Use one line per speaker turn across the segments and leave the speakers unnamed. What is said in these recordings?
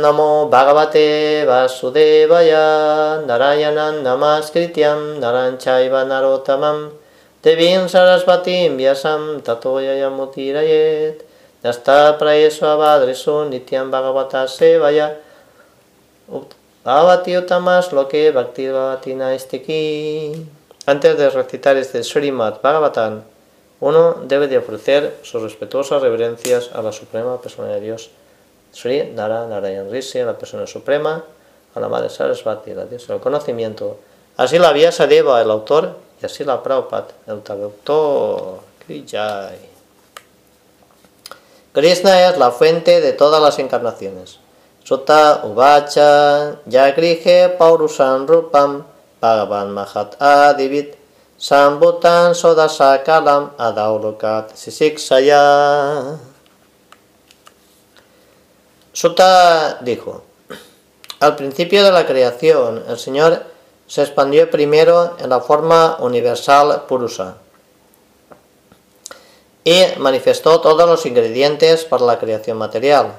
Namo Bhagavate Vasudevaya Narayanam Namaskrityam Naranchaiva Narotamam Devim Sarasvatim Vyasam Tato Yayamutirayet Nasta Prayesu Abadresu Nityam Bhagavata Sevaya Bhavati Utamas Loke Bhakti Estiki Antes de recitar este Srimad Bhagavatam, uno debe de ofrecer sus respetuosas reverencias a la Suprema Persona de Dios Sri Nara Narayan Rishi, la persona suprema, a la madre Sarasvati, la diosa del conocimiento. Así la Vyasadeva, el autor, y así la Prabhupada, el traductor. Krishna es la fuente de todas las encarnaciones. Sutta Uvacha Yagrije Paurusan Rupam Bhagavan Mahat Adivit Sambutan Sodasakalam Adaulokat Sisiksaya Sutta dijo, al principio de la creación, el Señor se expandió primero en la forma universal Purusa y manifestó todos los ingredientes para la creación material.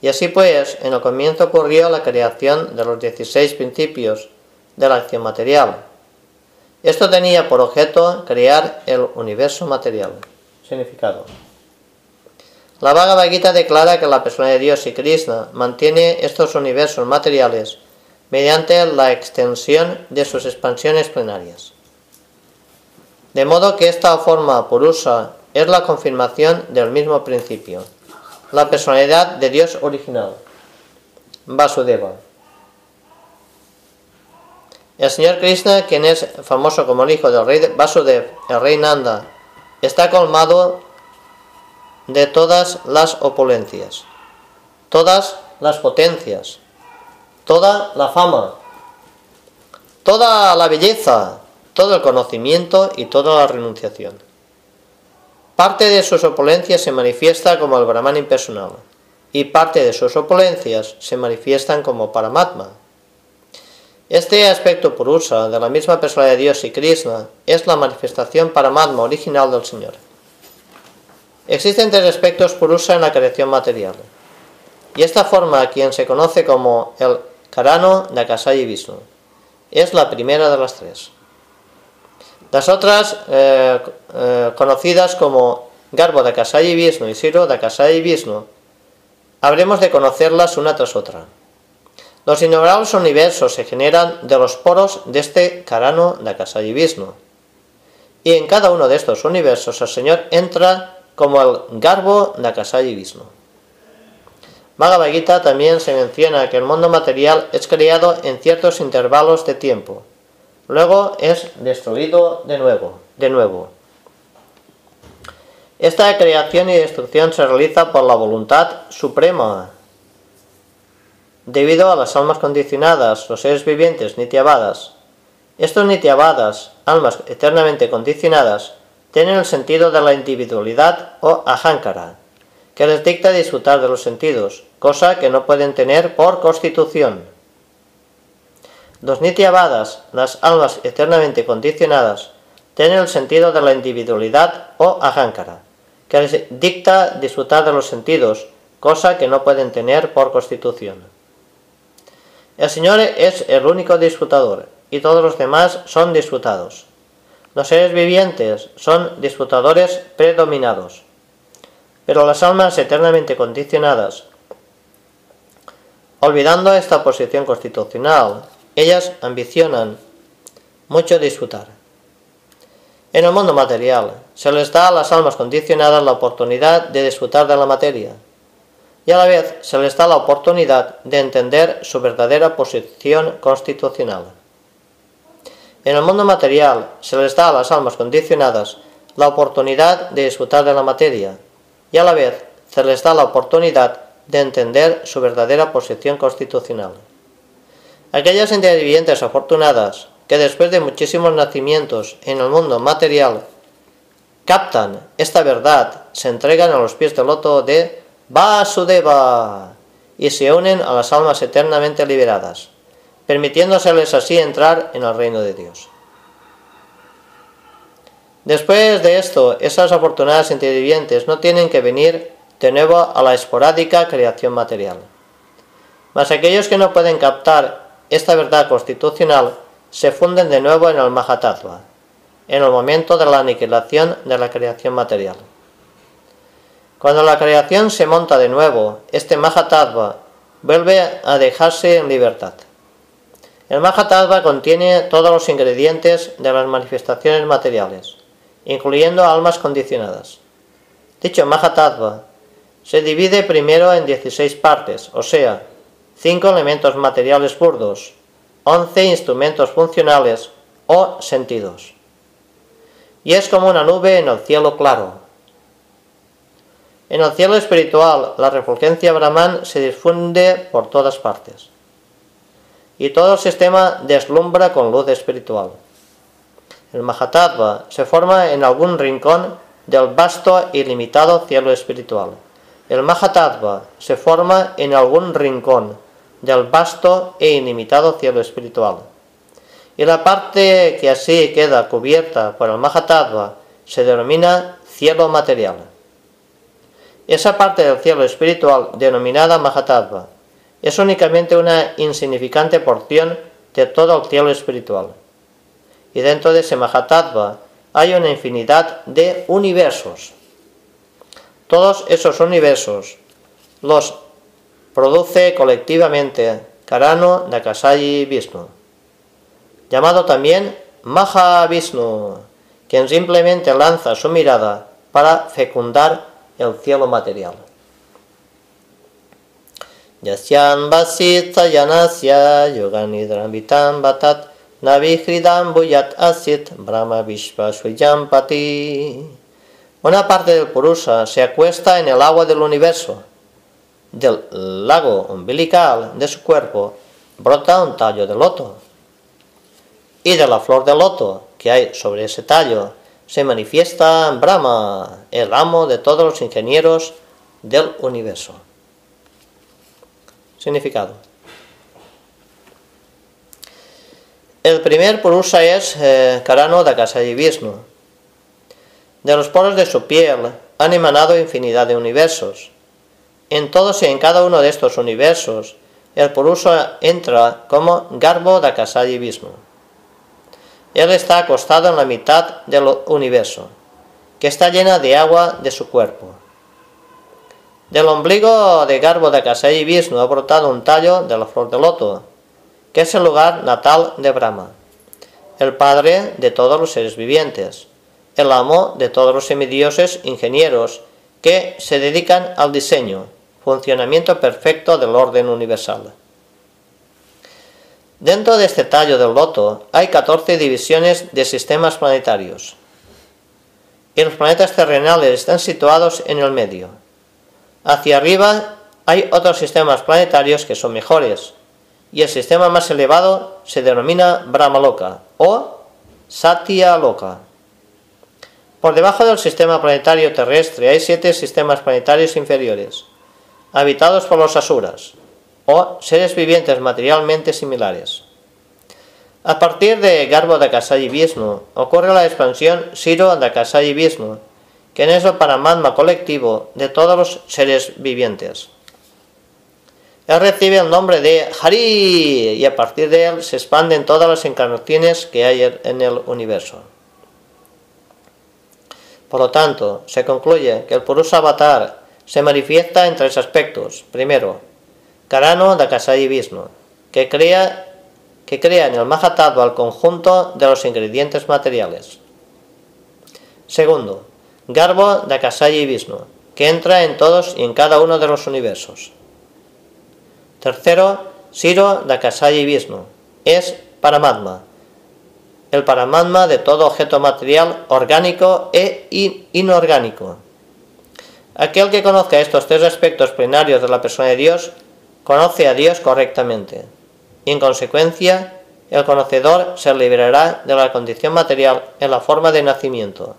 Y así pues, en el comienzo ocurrió la creación de los 16 principios de la acción material. Esto tenía por objeto crear el universo material. Significado. La Bhagavad Gita declara que la persona de Dios y Krishna mantiene estos universos materiales mediante la extensión de sus expansiones plenarias. De modo que esta forma purusa es la confirmación del mismo principio, la personalidad de Dios original, Vasudeva. El señor Krishna, quien es famoso como el hijo del rey Vasudev, el rey Nanda, está colmado de todas las opulencias, todas las potencias, toda la fama, toda la belleza, todo el conocimiento y toda la renunciación. Parte de sus opulencias se manifiesta como el Brahman impersonal y parte de sus opulencias se manifiestan como Paramatma. Este aspecto purusa de la misma persona de Dios y Krishna es la manifestación Paramatma original del Señor. Existen tres aspectos purusa en la creación material. Y esta forma, a quien se conoce como el Karano Nakasai Vishnu, es la primera de las tres. Las otras, eh, eh, conocidas como Garbo Dakasai Vishnu y Siro Dakasai Vishnu, habremos de conocerlas una tras otra. Los innumerables universos se generan de los poros de este Karano Dakasai Vishnu. Y en cada uno de estos universos el Señor entra como el Garbo Nakasai Vishnu. Bhagavad Gita también se menciona que el mundo material es creado en ciertos intervalos de tiempo, luego es destruido de nuevo, de nuevo. Esta creación y destrucción se realiza por la voluntad suprema, debido a las almas condicionadas, los seres vivientes nitiavadas. Estos nitiavadas, almas eternamente condicionadas, tienen el sentido de la individualidad o ahankara, que les dicta disfrutar de los sentidos, cosa que no pueden tener por constitución. Los nityabadas, las almas eternamente condicionadas, tienen el sentido de la individualidad o ahankara, que les dicta disfrutar de los sentidos, cosa que no pueden tener por constitución. El Señor es el único disfrutador, y todos los demás son disfrutados. Los seres vivientes son disfrutadores predominados, pero las almas eternamente condicionadas, olvidando esta posición constitucional, ellas ambicionan mucho disfrutar. En el mundo material, se les da a las almas condicionadas la oportunidad de disfrutar de la materia, y a la vez se les da la oportunidad de entender su verdadera posición constitucional. En el mundo material se les da a las almas condicionadas la oportunidad de disfrutar de la materia y a la vez se les da la oportunidad de entender su verdadera posición constitucional. Aquellas entidades afortunadas que después de muchísimos nacimientos en el mundo material captan esta verdad, se entregan a los pies del loto de Vasudeva y se unen a las almas eternamente liberadas permitiéndoseles así entrar en el reino de Dios. Después de esto, esas afortunadas vivientes no tienen que venir de nuevo a la esporádica creación material. Mas aquellos que no pueden captar esta verdad constitucional se funden de nuevo en el Mahatattva, en el momento de la aniquilación de la creación material. Cuando la creación se monta de nuevo, este Mahatattva vuelve a dejarse en libertad. El Mahatattva contiene todos los ingredientes de las manifestaciones materiales, incluyendo almas condicionadas. Dicho Mahatattva se divide primero en 16 partes, o sea, 5 elementos materiales burdos, 11 instrumentos funcionales o sentidos. Y es como una nube en el cielo claro. En el cielo espiritual, la refulgencia Brahman se difunde por todas partes. Y todo el sistema deslumbra con luz espiritual. El Mahatattva se forma en algún rincón del vasto y limitado cielo espiritual. El Mahatattva se forma en algún rincón del vasto e ilimitado cielo espiritual. Y la parte que así queda cubierta por el Mahatattva se denomina cielo material. Esa parte del cielo espiritual denominada Mahatattva es únicamente una insignificante porción de todo el cielo espiritual. Y dentro de ese Mahatattva hay una infinidad de universos. Todos esos universos los produce colectivamente Karano Dakasayi Vishnu, llamado también Maha Vishnu, quien simplemente lanza su mirada para fecundar el cielo material. Yasyan Vasita Yanasya Yoganidrambitam Batat Navihridam Buyat Asit Brahma Vishva una parte del Purusa se acuesta en el agua del universo. Del lago umbilical de su cuerpo brota un tallo de loto. Y de la flor de loto que hay sobre ese tallo se manifiesta Brahma, el amo de todos los ingenieros del universo. Significado. El primer Purusa es eh, Karano Dakasayi Vishnu de los poros de su piel han emanado infinidad de universos. En todos y en cada uno de estos universos, el Purusa entra como Garbo Dakasayi Vishnu. Él está acostado en la mitad del universo, que está llena de agua de su cuerpo. Del ombligo de Garbo Dakasayi Vishnu ha brotado un tallo de la flor de loto, que es el lugar natal de Brahma, el padre de todos los seres vivientes el amo de todos los semidioses ingenieros que se dedican al diseño, funcionamiento perfecto del orden universal. Dentro de este tallo del loto hay 14 divisiones de sistemas planetarios. Y los planetas terrenales están situados en el medio. Hacia arriba hay otros sistemas planetarios que son mejores, y el sistema más elevado se denomina Brahmaloka o Satya Loka. Por debajo del sistema planetario terrestre hay siete sistemas planetarios inferiores, habitados por los asuras, o seres vivientes materialmente similares. A partir de Garbo Dakasayi Vishnu ocurre la expansión Siro Dakasayi Vishnu, que es el paramatma colectivo de todos los seres vivientes. Él recibe el nombre de Hari y a partir de él se expanden todas las encarnaciones que hay en el universo. Por lo tanto, se concluye que el Purusa Avatar se manifiesta en tres aspectos. Primero, Karano Dakasai Vishnu, que crea, que crea en el Mahatattva al conjunto de los ingredientes materiales. Segundo, Garbo Dakasai Vishnu, que entra en todos y en cada uno de los universos. Tercero, Siro Dakasai Vishnu, es Paramatma, el paramatma de todo objeto material orgánico e inorgánico. Aquel que conozca estos tres aspectos plenarios de la persona de Dios, conoce a Dios correctamente. Y en consecuencia, el conocedor se liberará de la condición material en la forma de nacimiento,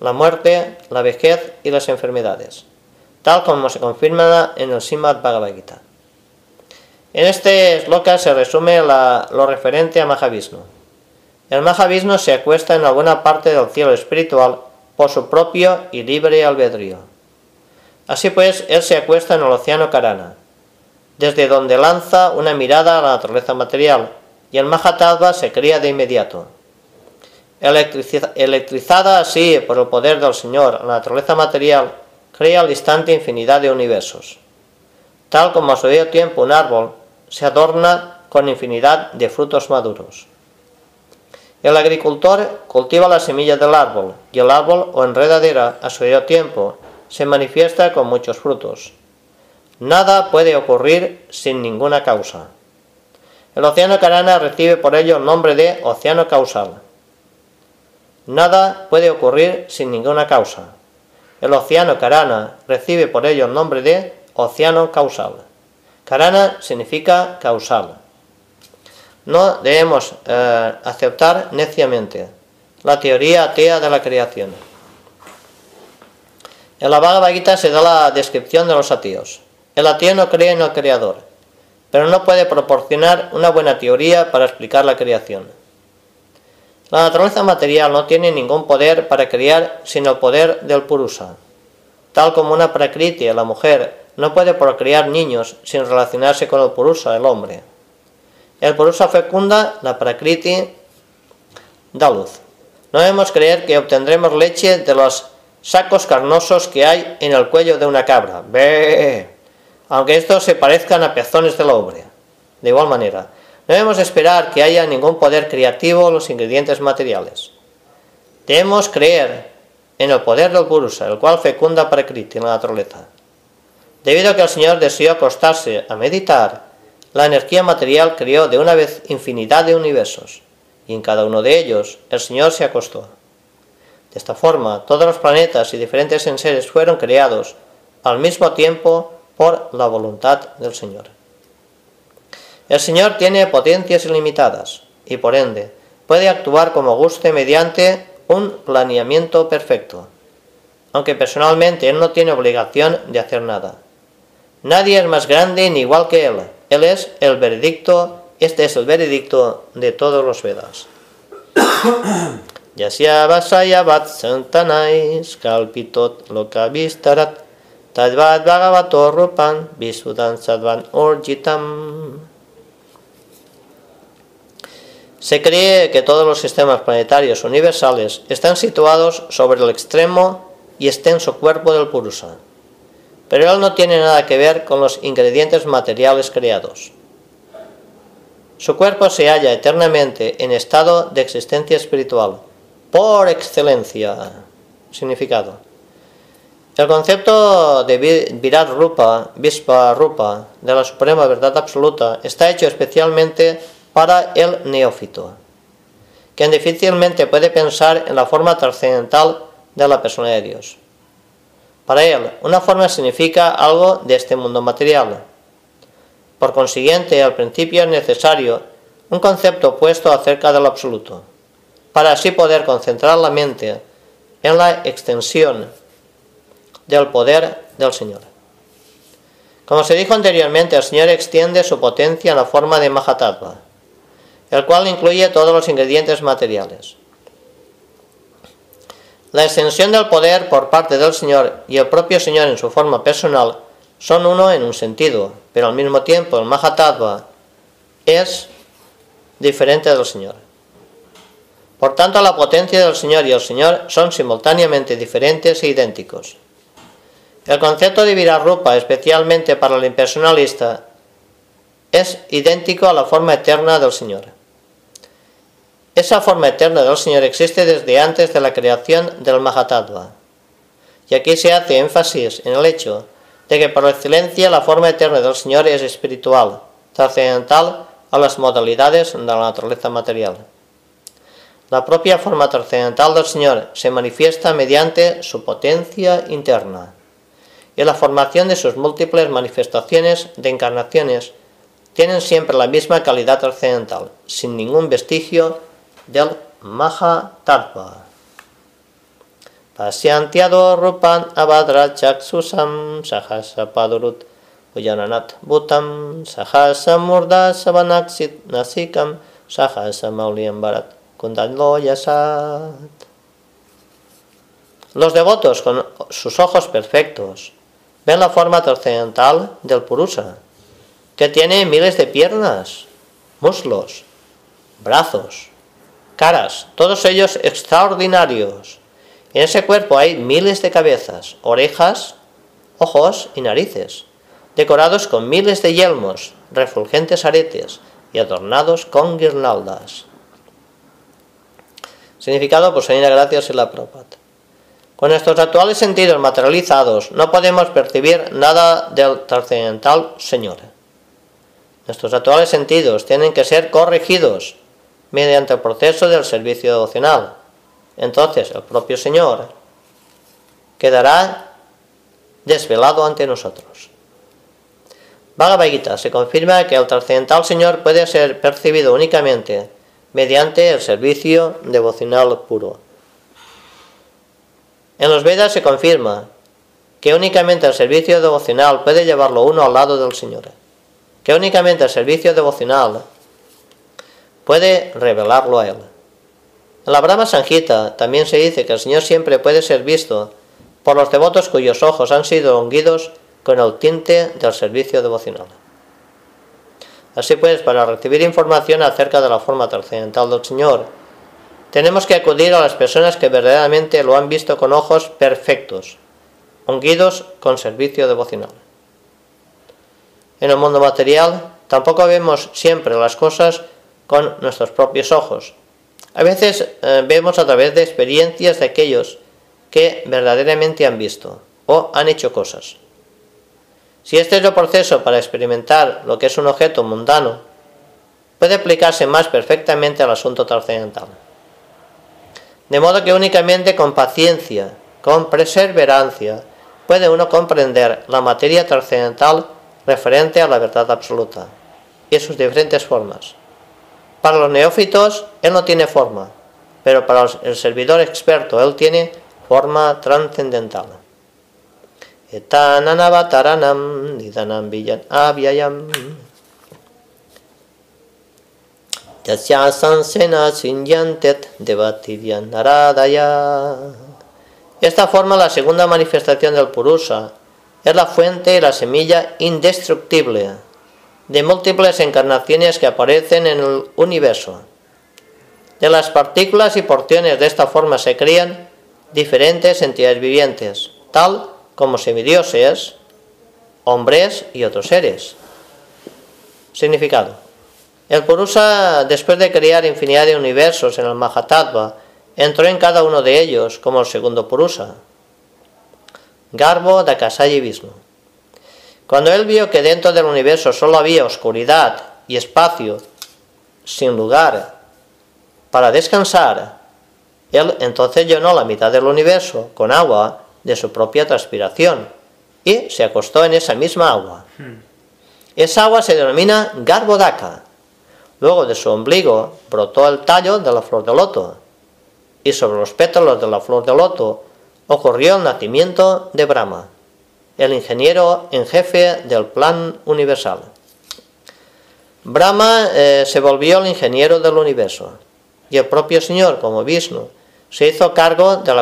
la muerte, la vejez y las enfermedades, tal como se confirma en el Srimad Bhagavad Gita. En este sloka se resume lo referente a Mahavishnu. El Mahavishnu se acuesta en alguna parte del cielo espiritual por su propio y libre albedrío. Así pues, él se acuesta en el océano Karana. desde donde lanza una mirada a la naturaleza material, y el Mahatma se crea de inmediato. Electrizada así por el poder del Señor, la naturaleza material crea al instante infinidad de universos. Tal como a su debido tiempo un árbol se adorna con infinidad de frutos maduros. El agricultor cultiva la semilla del árbol y el árbol o enredadera a su debido tiempo se manifiesta con muchos frutos. Nada puede ocurrir sin ninguna causa. El océano Carana recibe por ello el nombre de océano causal. Nada puede ocurrir sin ninguna causa. El océano Karana recibe por ello el nombre de océano causal. Karana significa causal. No debemos eh, aceptar neciamente la teoría atea de la creación. En la Bhagavad Gita se da la descripción de los ateos. El ateo no cree en el creador, pero no puede proporcionar una buena teoría para explicar la creación. La naturaleza material no tiene ningún poder para crear sino el poder del Purusa. Tal como una prakriti, la mujer, no puede procrear niños sin relacionarse con el Purusa, el hombre. El Purusa fecunda, la prakriti da luz. No debemos creer que obtendremos leche de los sacos carnosos que hay en el cuello de una cabra. Ve, aunque estos se parezcan a pezones del hombre. De igual manera, debemos esperar que haya ningún poder creativo en los ingredientes materiales. Debemos creer en el poder del Purusa, el cual fecunda para en la naturaleza. Debido a que el Señor deseó acostarse a meditar, la energía material creó de una vez infinidad de universos, y en cada uno de ellos el Señor se acostó. De esta forma, todos los planetas y diferentes enseres fueron creados al mismo tiempo por la voluntad del Señor. El Señor tiene potencias ilimitadas y por ende puede actuar como guste mediante un planeamiento perfecto, aunque personalmente Él no tiene obligación de hacer nada. Nadie es más grande ni igual que Él. Él es el veredicto, este es el veredicto de todos los Vedas. Yasya vasaya santanais kalpitot lokavistarat tadvad bhagavato rupan sadvan orjitam se cree que todos los sistemas planetarios universales están situados sobre el extremo y extenso cuerpo del Purusa, pero él no tiene nada que ver con los ingredientes materiales creados. Su cuerpo se halla eternamente en estado de existencia espiritual, por excelencia. Significado. El concepto de Virat Rupa, Vispa Rupa, de la suprema verdad absoluta, está hecho especialmente para el neófito, quien difícilmente puede pensar en la forma trascendental de la persona de Dios. Para él, una forma significa algo de este mundo material. Por consiguiente, al principio es necesario un concepto opuesto acerca del absoluto, para así poder concentrar la mente en la extensión del poder del Señor. Como se dijo anteriormente, el Señor extiende su potencia en la forma de Mahatattva el cual incluye todos los ingredientes materiales. La extensión del poder por parte del Señor y el propio Señor en su forma personal son uno en un sentido, pero al mismo tiempo el Mahatattva es diferente del Señor. Por tanto, la potencia del Señor y el Señor son simultáneamente diferentes e idénticos. El concepto de Virarupa, especialmente para el impersonalista, es idéntico a la forma eterna del Señor. Esa forma eterna del Señor existe desde antes de la creación del Mahatattva. Y aquí se hace énfasis en el hecho de que por excelencia la forma eterna del Señor es espiritual, trascendental a las modalidades de la naturaleza material. La propia forma trascendental del Señor se manifiesta mediante su potencia interna y la formación de sus múltiples manifestaciones de encarnaciones tienen siempre la misma calidad trascendental, sin ningún vestigio del Mahatarpa. Pasyantiado rupan abadra chaksusam sahasa padurut ujananat butam sahasa murda sabanaksit nasikam sahasa mauliam barat kundalo. Los devotos con sus ojos perfectos ven la forma trascendental del Purusa que tiene miles de piernas, muslos, brazos, caras, todos ellos extraordinarios. En ese cuerpo hay miles de cabezas, orejas, ojos y narices, decorados con miles de yelmos, refulgentes aretes y adornados con guirnaldas. Significado por Señora Gracias y la Propata. Con nuestros actuales sentidos materializados no podemos percibir nada del trascendental Señor. Nuestros actuales sentidos tienen que ser corregidos mediante el proceso del servicio devocional. Entonces el propio Señor quedará desvelado ante nosotros. Bhagavad Gita se confirma que el trascendental Señor puede ser percibido únicamente mediante el servicio devocional puro. En los Vedas se confirma que únicamente el servicio devocional puede llevarlo uno al lado del Señor, que únicamente el servicio devocional puede revelarlo a Él. En la Brahma Sanjita también se dice que el Señor siempre puede ser visto por los devotos cuyos ojos han sido ungidos con el tinte del servicio devocional. Así pues, para recibir información acerca de la forma trascendental del Señor, tenemos que acudir a las personas que verdaderamente lo han visto con ojos perfectos, ungidos con servicio devocional. En el mundo material tampoco vemos siempre las cosas con nuestros propios ojos. A veces eh, vemos a través de experiencias de aquellos que verdaderamente han visto o han hecho cosas. Si este es el proceso para experimentar lo que es un objeto mundano, puede aplicarse más perfectamente al asunto trascendental. De modo que únicamente con paciencia, con perseverancia, puede uno comprender la materia trascendental referente a la verdad absoluta y sus diferentes formas. Para los neófitos, él no tiene forma, pero para el servidor experto, él tiene forma trascendental. villan esta forma, la segunda manifestación del Purusa, es la fuente y la semilla indestructible de múltiples encarnaciones que aparecen en el universo. De las partículas y porciones de esta forma se crean diferentes entidades vivientes, tal como semidioses, hombres y otros seres. Significado. El Purusa, después de crear infinidad de universos en el Mahatattva, entró en cada uno de ellos como el segundo Purusa. Garbo Dakasayi Vishnu. Cuando él vio que dentro del universo solo había oscuridad y espacio sin lugar para descansar, él entonces llenó la mitad del universo con agua de su propia transpiración y se acostó en esa misma agua. Hmm. Esa agua se denomina Garbodaka Luego de su ombligo brotó el tallo de la flor de loto, y sobre los pétalos de la flor de loto ocurrió el nacimiento de Brahma, el ingeniero en jefe del plan universal. Brahma eh, se volvió el ingeniero del universo, y el propio Señor, como Vishnu, se hizo cargo de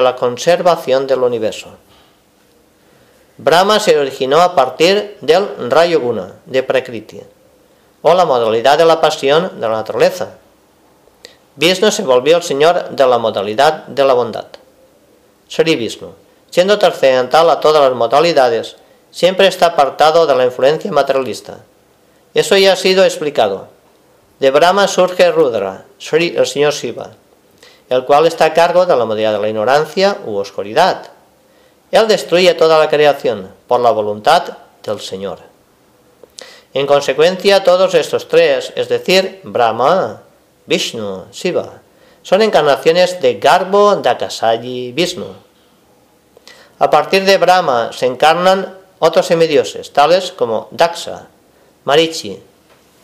la, conservación del universo. Brahma se originó a partir del rayo guna de Prakriti o la modalidad de la pasión de la naturaleza. Vishnu se volvió el señor de la modalidad de la bondad. Sri Vishnu, siendo trascendental a todas las modalidades, siempre está apartado de la influencia materialista. Eso ya ha sido explicado. De Brahma surge Rudra, el señor Shiva, el cual está a cargo de la modalidad de la ignorancia u oscuridad. Él destruye toda la creación por la voluntad del Señor. En consecuencia, todos estos tres, es decir, Brahma, Vishnu, Shiva, son encarnaciones de Garbo Dakasayi Vishnu. A partir de Brahma se encarnan otros semidioses, tales como Daksha, Marichi,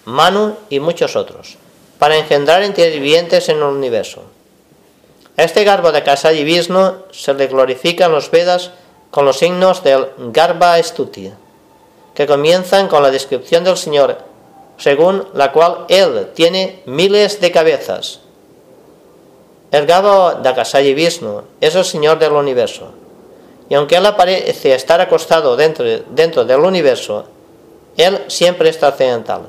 Manu y muchos otros, para engendrar entidades vivientes en el universo. A este Garbo Dakasayi Vishnu se le glorifican los Vedas con los signos del Garba Stuti que comienzan con la descripción del Señor, según la cual Él tiene miles de cabezas. El Gabo Dakasayi Vishnu es el Señor del universo, y aunque Él aparece estar acostado dentro, dentro del universo, Él siempre es trascendental.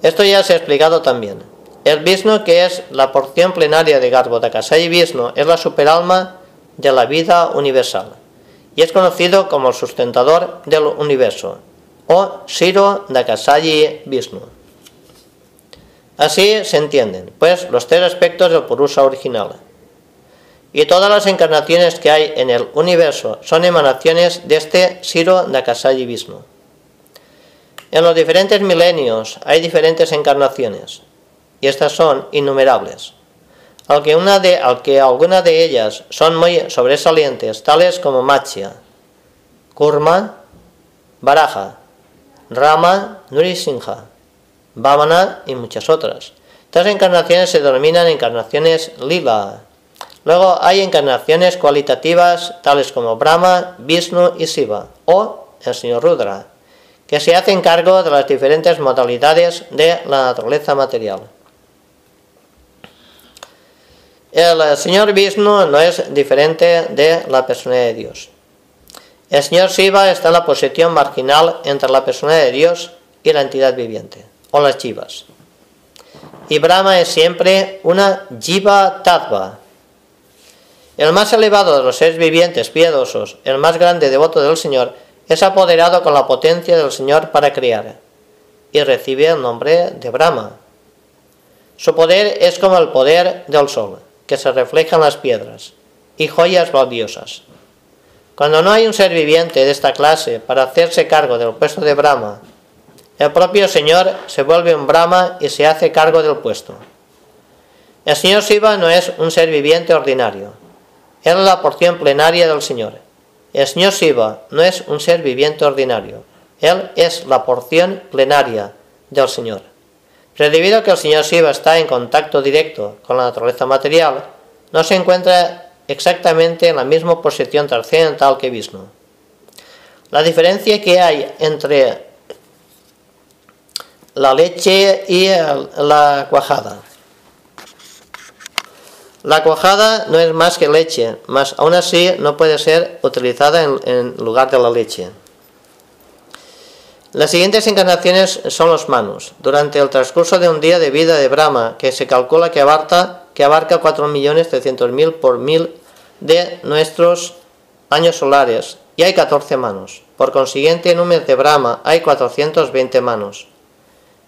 Esto ya se ha explicado también. El Vishnu, que es la porción plenaria de Garbhodakasaya y Vishnu, es la superalma de la vida universal y es conocido como el sustentador del universo, o Shiro Dakasayi Vishnu. Así se entienden, pues, los tres aspectos del Purusa original. Y todas las encarnaciones que hay en el universo son emanaciones de este Shiro Dakasayi Vishnu. En los diferentes milenios hay diferentes encarnaciones, y estas son innumerables aunque, una de, aunque algunas de ellas son muy sobresalientes, tales como Machia, Kurma, Baraja, Rama, Nurisinha, Vamana y muchas otras. Estas encarnaciones se denominan encarnaciones lila. Luego hay encarnaciones cualitativas tales como Brahma, Vishnu y Siva, o el señor Rudra, que se hacen cargo de las diferentes modalidades de la naturaleza material. El señor Vishnu no es diferente de la persona de Dios. El señor Shiva está en la posición marginal entre la persona de Dios y la entidad viviente, o las chivas. Y Brahma es siempre una Jiva Tattva. El más elevado de los seres vivientes piadosos, el más grande devoto del Señor, es apoderado con la potencia del Señor para crear y recibe el nombre de Brahma. Su poder es como el poder del sol que se reflejan las piedras, y joyas valiosas. Cuando no hay un ser viviente de esta clase para hacerse cargo del puesto de Brahma, el propio Señor se vuelve un Brahma y se hace cargo del puesto. El Señor Shiva no es un ser viviente ordinario, es la porción plenaria del Señor. El Señor Shiva no es un ser viviente ordinario, Él es la porción plenaria del Señor. Pero debido a que el señor Shiva está en contacto directo con la naturaleza material, no se encuentra exactamente en la misma posición trascendental que Vishnu. La diferencia que hay entre la leche y la cuajada. La cuajada no es más que leche, mas aún así no puede ser utilizada en lugar de la leche. Las siguientes encarnaciones son los manus. Durante el transcurso de un día de vida de Brahma, que se calcula que abarca, que abarca 4.300.000 por mil de nuestros años solares, y hay 14 manos. Por consiguiente, en un mes de Brahma hay 420 manos.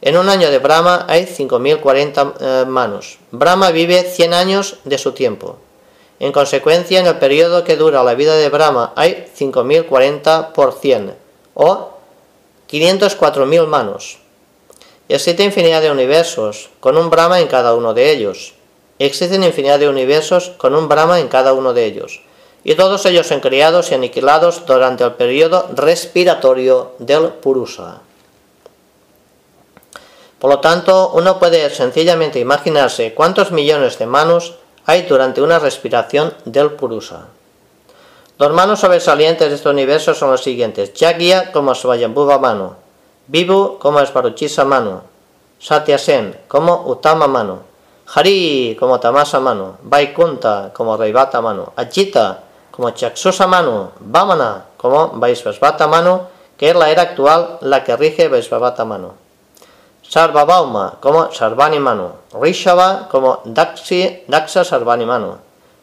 En un año de Brahma hay 5.040 eh, manos. Brahma vive 100 años de su tiempo. En consecuencia, en el periodo que dura la vida de Brahma hay 5.040 por 100, o 504.000 manos. Existe infinidad de universos, con un Brahma en cada uno de ellos. Existen infinidad de universos con un Brahma en cada uno de ellos. Y todos ellos son creados y aniquilados durante el periodo respiratorio del Purusa. Por lo tanto, uno puede sencillamente imaginarse cuántos millones de manos hay durante una respiración del Purusa. Los manos sobresalientes de este universo son los siguientes: Yagya como Svayambhuva Mano, Vivu como Svaruchisa Mano, Satyasen como Utama Mano, Hari como Tamasa Mano, Vaikunta como Raivata Mano, Ajita como Chaksusa Mano, Vamana como Vaisvasvata Mano, que es la era actual la que rige Vaisvavata Mano. Sarvabhauma como Sarvani Mano, Rishava como Daksi, Daksa Sarvani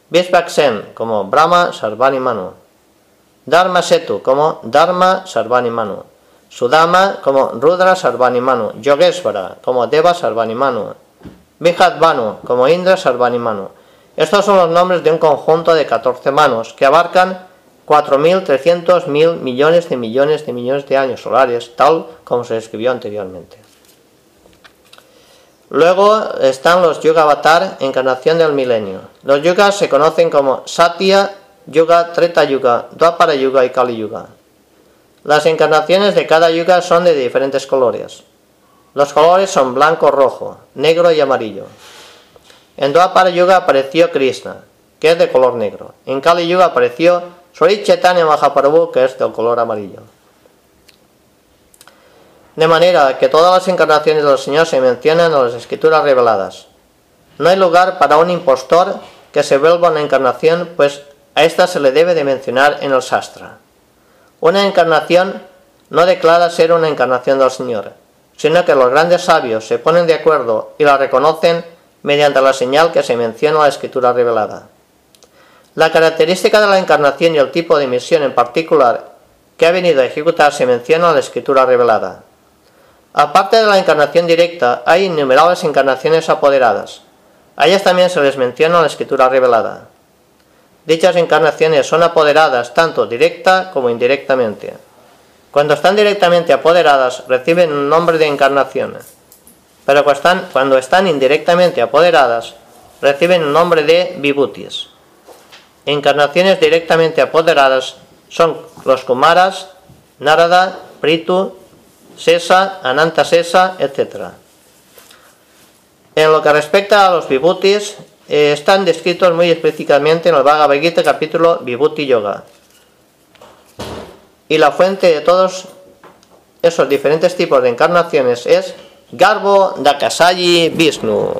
Vishvaksen como Brahma Sarvani Manu, Dharma Setu como Dharma Sarvani Manu, Sudama como Rudra Sarvani Manu, Yogesvara como Deva Sarvani Manu, Vijadvanu como Indra Sarvani Manu. Estos son los nombres de un conjunto de 14 manos que abarcan 4.300 mil millones de millones de millones de años solares, tal como se describió anteriormente. Luego están los Yuga Avatar, encarnación del milenio. Los yugas se conocen como Satya Yuga, Treta Yuga, Dwapara Yuga y Kali Yuga. Las encarnaciones de cada yuga son de diferentes colores. Los colores son blanco, rojo, negro y amarillo. En Dwapara Yuga apareció Krishna, que es de color negro. En Kali Yuga apareció Sri Chaitanya Mahaprabhu, que es de color amarillo. De manera que todas las encarnaciones del Señor se mencionan en las escrituras reveladas. No hay lugar para un impostor que se vuelva una encarnación, pues a esta se le debe de mencionar en el sastra. Una encarnación no declara ser una encarnación del Señor, sino que los grandes sabios se ponen de acuerdo y la reconocen mediante la señal que se menciona en la escritura revelada. La característica de la encarnación y el tipo de misión en particular que ha venido a ejecutar se menciona en la escritura revelada. Aparte de la encarnación directa, hay innumerables encarnaciones apoderadas. A ellas también se les menciona en la escritura revelada. Dichas encarnaciones son apoderadas tanto directa como indirectamente. Cuando están directamente apoderadas reciben un nombre de encarnación, pero cuando están, indirectamente apoderadas reciben un nombre de vibutis. Encarnaciones directamente apoderadas son los Kumaras, Narada, Pritu, Sesa, Ananta Sesa, etc. En lo que respecta a los Vibhutis, eh, están descritos muy explícitamente en el Bhagavad Gita capítulo Vibhuti Yoga. Y la fuente de todos esos diferentes tipos de encarnaciones es Garbo Dakasayi Vishnu.